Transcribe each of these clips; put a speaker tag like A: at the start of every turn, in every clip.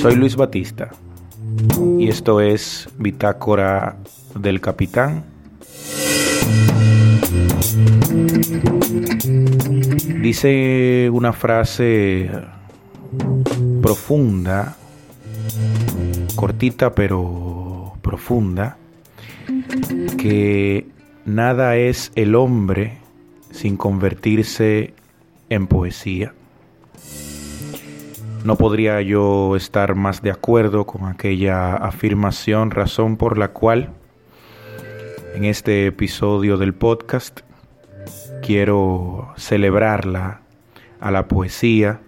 A: Soy Luis Batista y esto es Bitácora del Capitán. Dice una frase profunda, cortita pero profunda, que nada es el hombre sin convertirse en poesía. No podría yo estar más de acuerdo con aquella afirmación, razón por la cual en este episodio del podcast quiero celebrarla a la poesía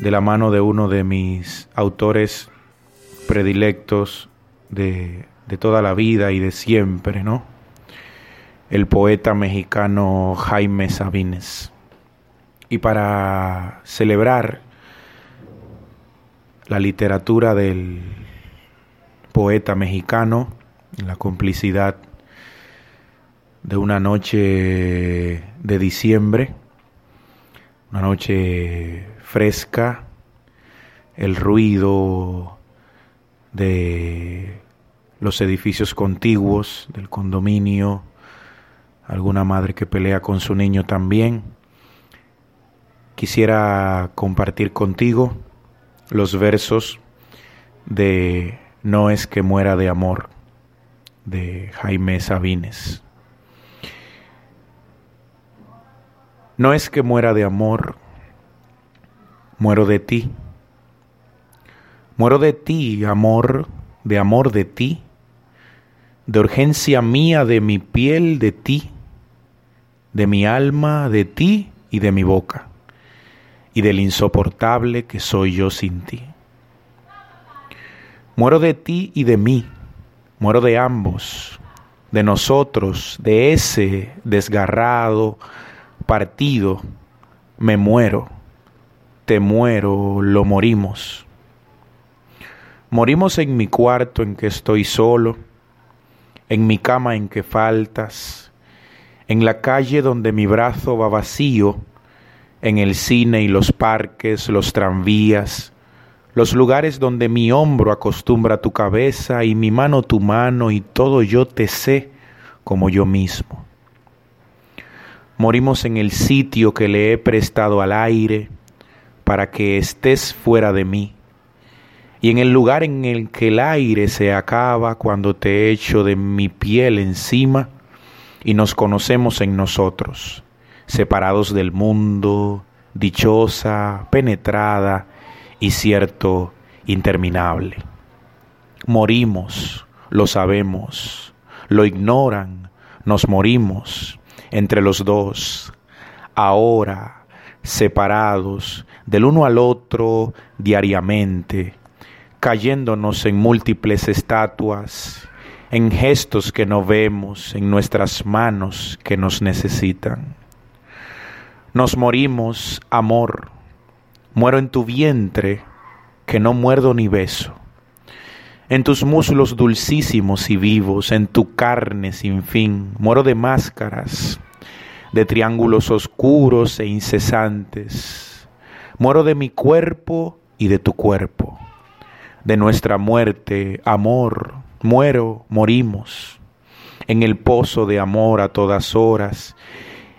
A: de la mano de uno de mis autores predilectos de, de toda la vida y de siempre, ¿no? El poeta mexicano Jaime Sabines. Y para celebrar la literatura del poeta mexicano, la complicidad de una noche de diciembre, una noche fresca, el ruido de los edificios contiguos del condominio, alguna madre que pelea con su niño también. Quisiera compartir contigo los versos de No es que muera de amor de Jaime Sabines. No es que muera de amor, muero de ti. Muero de ti, amor, de amor de ti, de urgencia mía, de mi piel, de ti, de mi alma, de ti y de mi boca y del insoportable que soy yo sin ti. Muero de ti y de mí, muero de ambos, de nosotros, de ese desgarrado partido, me muero, te muero, lo morimos. Morimos en mi cuarto en que estoy solo, en mi cama en que faltas, en la calle donde mi brazo va vacío, en el cine y los parques, los tranvías, los lugares donde mi hombro acostumbra tu cabeza y mi mano tu mano y todo yo te sé como yo mismo. Morimos en el sitio que le he prestado al aire para que estés fuera de mí y en el lugar en el que el aire se acaba cuando te echo de mi piel encima y nos conocemos en nosotros separados del mundo, dichosa, penetrada y cierto, interminable. Morimos, lo sabemos, lo ignoran, nos morimos entre los dos, ahora separados del uno al otro diariamente, cayéndonos en múltiples estatuas, en gestos que no vemos, en nuestras manos que nos necesitan. Nos morimos, amor. Muero en tu vientre, que no muerdo ni beso. En tus muslos dulcísimos y vivos, en tu carne sin fin, muero de máscaras, de triángulos oscuros e incesantes. Muero de mi cuerpo y de tu cuerpo. De nuestra muerte, amor, muero, morimos. En el pozo de amor a todas horas,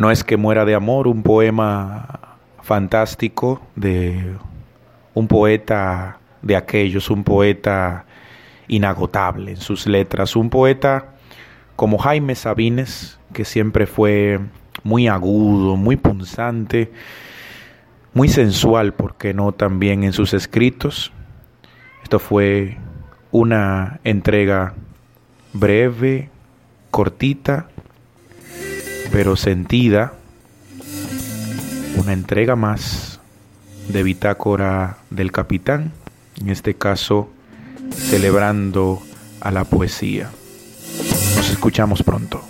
A: No es que muera de amor un poema fantástico de un poeta de aquellos, un poeta inagotable en sus letras, un poeta como Jaime Sabines, que siempre fue muy agudo, muy punzante, muy sensual, porque no también en sus escritos. Esto fue una entrega breve, cortita, pero sentida una entrega más de bitácora del capitán, en este caso celebrando a la poesía. Nos escuchamos pronto.